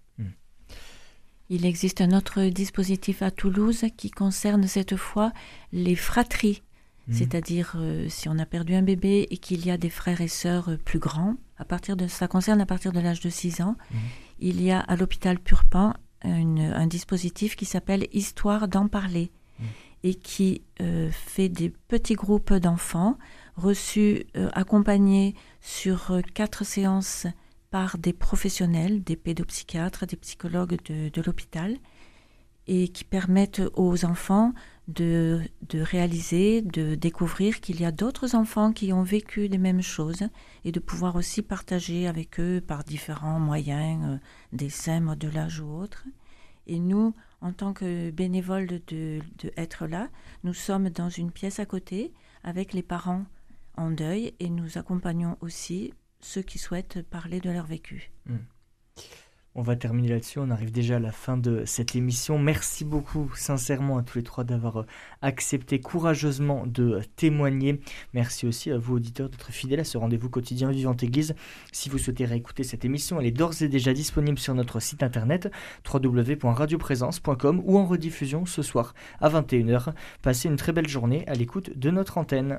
Il existe un autre dispositif à Toulouse qui concerne cette fois les fratries. Mhm. C'est-à-dire euh, si on a perdu un bébé et qu'il y a des frères et sœurs euh, plus grands, à partir de, ça concerne à partir de l'âge de 6 ans, Mhm. il y a à l'hôpital Purpan une- un dispositif qui s'appelle Histoire d'en parler Mhm. et qui euh, fait des petits groupes d'enfants reçus, accompagnés sur quatre séances par des professionnels, des pédopsychiatres, des psychologues de, l'hôpital, et qui permettent aux enfants de, de réaliser, de découvrir qu'il y a d'autres enfants qui ont vécu les mêmes choses et de pouvoir aussi partager avec eux par différents moyens, euh, dessins, modelage ou autres. Et nous, en tant que bénévoles de, de être là, nous sommes dans une pièce à côté avec les parents en deuil et nous accompagnons aussi ceux qui souhaitent parler de leur vécu. On va terminer là-dessus. On arrive déjà à la fin de cette émission. Merci beaucoup, sincèrement, à tous les trois d'avoir euh, accepté courageusement de témoigner. Merci aussi à vous, auditeurs, d'être fidèles à ce rendez-vous quotidien Vivante Église. Si vous souhaitez réécouter cette émission, elle est d'ores et déjà disponible sur notre site internet www.radioprésence.com ou en rediffusion ce soir à 21h. Passez une très belle journée à l'écoute de notre antenne.